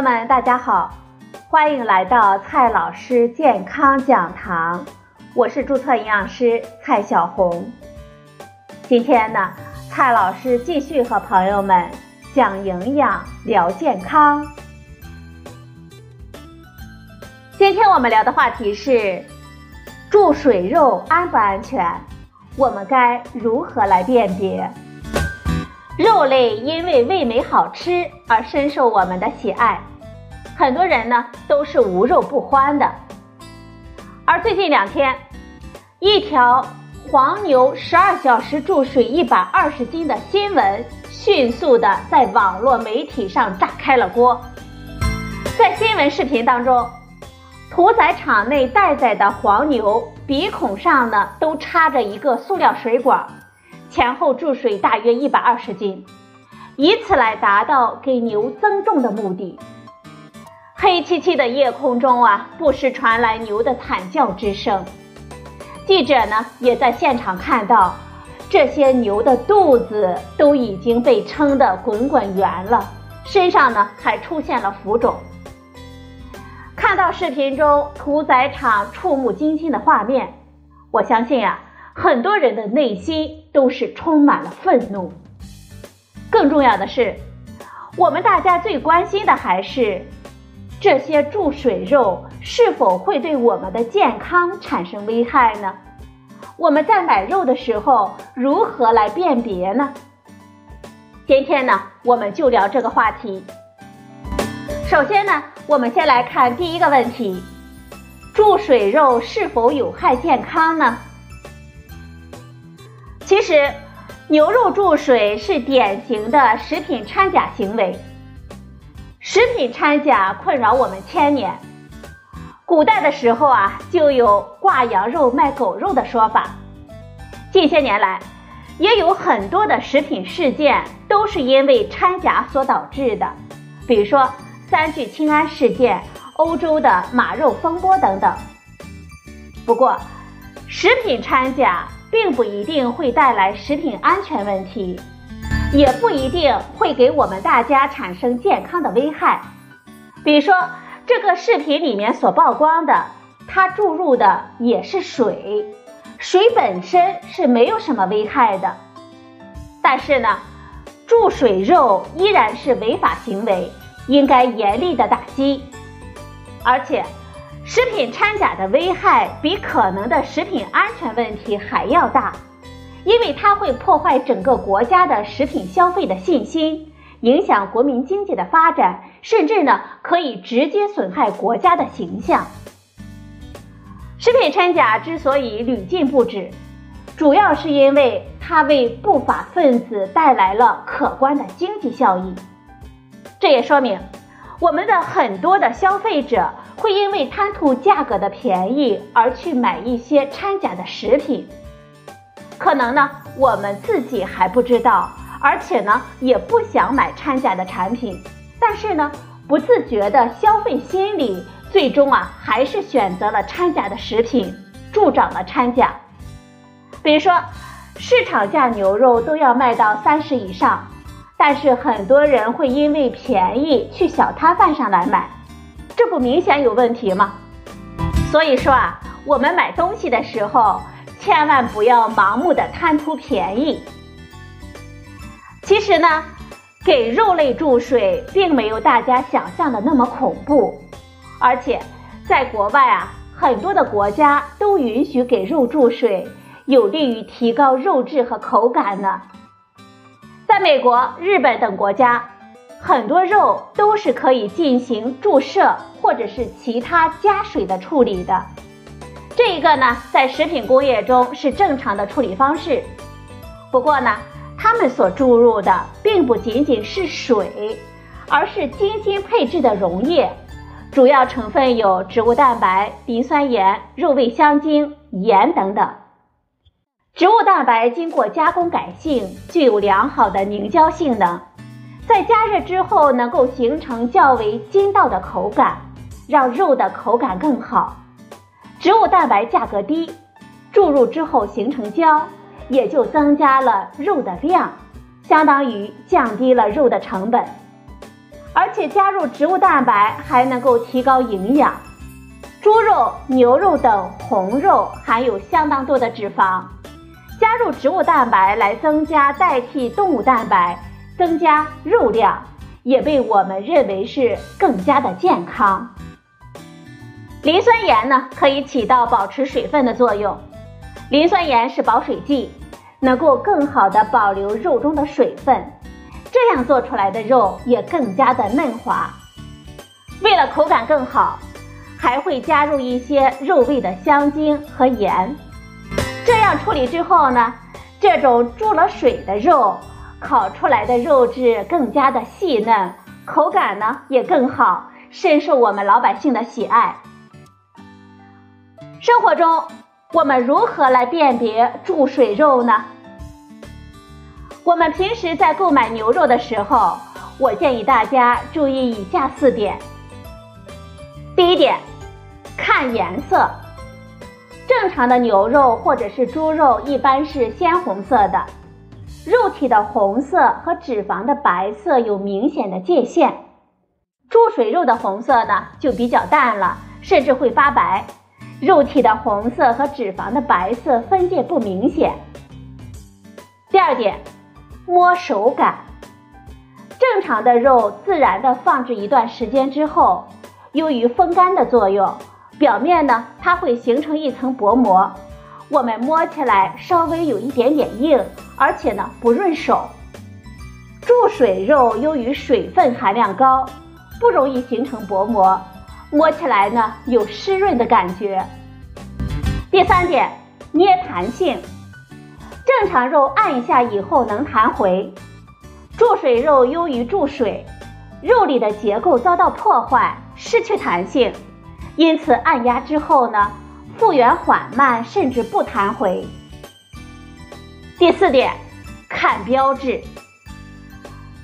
朋友们，大家好，欢迎来到蔡老师健康讲堂，我是注册营养师蔡小红。今天呢，蔡老师继续和朋友们讲营养、聊健康。今天我们聊的话题是注水肉安不安全？我们该如何来辨别？肉类因为味美好吃而深受我们的喜爱，很多人呢都是无肉不欢的。而最近两天，一条黄牛十二小时注水一百二十斤的新闻，迅速的在网络媒体上炸开了锅。在新闻视频当中，屠宰场内待宰的黄牛鼻孔上呢都插着一个塑料水管。前后注水大约一百二十斤，以此来达到给牛增重的目的。黑漆漆的夜空中啊，不时传来牛的惨叫之声。记者呢，也在现场看到，这些牛的肚子都已经被撑得滚滚圆了，身上呢还出现了浮肿。看到视频中屠宰场触目惊心的画面，我相信啊。很多人的内心都是充满了愤怒。更重要的是，我们大家最关心的还是这些注水肉是否会对我们的健康产生危害呢？我们在买肉的时候如何来辨别呢？今天呢，我们就聊这个话题。首先呢，我们先来看第一个问题：注水肉是否有害健康呢？其实，牛肉注水是典型的食品掺假行为。食品掺假困扰我们千年，古代的时候啊，就有挂羊肉卖狗肉的说法。近些年来，也有很多的食品事件都是因为掺假所导致的，比如说三聚氰胺事件、欧洲的马肉风波等等。不过，食品掺假。并不一定会带来食品安全问题，也不一定会给我们大家产生健康的危害。比如说，这个视频里面所曝光的，它注入的也是水，水本身是没有什么危害的。但是呢，注水肉依然是违法行为，应该严厉的打击，而且。食品掺假的危害比可能的食品安全问题还要大，因为它会破坏整个国家的食品消费的信心，影响国民经济的发展，甚至呢可以直接损害国家的形象。食品掺假之所以屡禁不止，主要是因为它为不法分子带来了可观的经济效益，这也说明。我们的很多的消费者会因为贪图价格的便宜而去买一些掺假的食品，可能呢我们自己还不知道，而且呢也不想买掺假的产品，但是呢不自觉的消费心理，最终啊还是选择了掺假的食品，助长了掺假。比如说，市场价牛肉都要卖到三十以上。但是很多人会因为便宜去小摊贩上来买，这不明显有问题吗？所以说啊，我们买东西的时候千万不要盲目的贪图便宜。其实呢，给肉类注水并没有大家想象的那么恐怖，而且在国外啊，很多的国家都允许给肉注水，有利于提高肉质和口感呢。在美国、日本等国家，很多肉都是可以进行注射或者是其他加水的处理的。这一个呢，在食品工业中是正常的处理方式。不过呢，他们所注入的并不仅仅是水，而是精心配置的溶液，主要成分有植物蛋白、磷酸盐、肉味香精、盐等等。植物蛋白经过加工改性，具有良好的凝胶性能，在加热之后能够形成较为筋道的口感，让肉的口感更好。植物蛋白价格低，注入之后形成胶，也就增加了肉的量，相当于降低了肉的成本。而且加入植物蛋白还能够提高营养。猪肉、牛肉等红肉含有相当多的脂肪，加入植物蛋白来增加代替动物蛋白，增加肉量，也被我们认为是更加的健康。磷酸盐呢，可以起到保持水分的作用。磷酸盐是保水剂，能够更好的保留肉中的水分，这样做出来的肉也更加的嫩滑。为了口感更好，还会加入一些肉味的香精和盐。这样处理之后呢，这种注了水的肉，烤出来的肉质更加的细嫩，口感呢也更好，深受我们老百姓的喜爱。生活中，我们如何来辨别注水肉呢？我们平时在购买牛肉的时候，我建议大家注意以下四点。第一点，看颜色。正常的牛肉或者是猪肉一般是鲜红色的，肉体的红色和脂肪的白色有明显的界限。注水肉的红色呢就比较淡了，甚至会发白。肉体的红色和脂肪的白色分界不明显。第二点，摸手感。正常的肉自然的放置一段时间之后，由于风干的作用，表面呢它会形成一层薄膜，我们摸起来稍微有一点点硬，而且呢不润手。注水肉由于水分含量高，不容易形成薄膜。摸起来呢有湿润的感觉。第三点，捏弹性。正常肉按一下以后能弹回，注水肉由于注水，肉里的结构遭到破坏，失去弹性，因此按压之后呢，复原缓慢，甚至不弹回。第四点，看标志。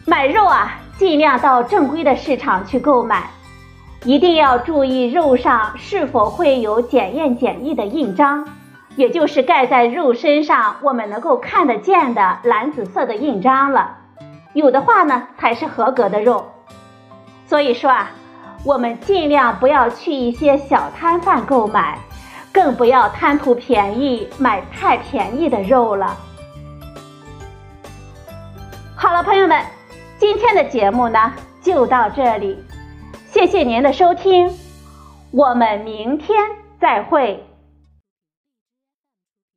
买肉啊，尽量到正规的市场去购买。一定要注意肉上是否会有检验检疫的印章，也就是盖在肉身上我们能够看得见的蓝紫色的印章了。有的话呢，才是合格的肉。所以说啊，我们尽量不要去一些小摊贩购买，更不要贪图便宜买太便宜的肉了。好了，朋友们，今天的节目呢就到这里。谢谢您的收听，我们明天再会。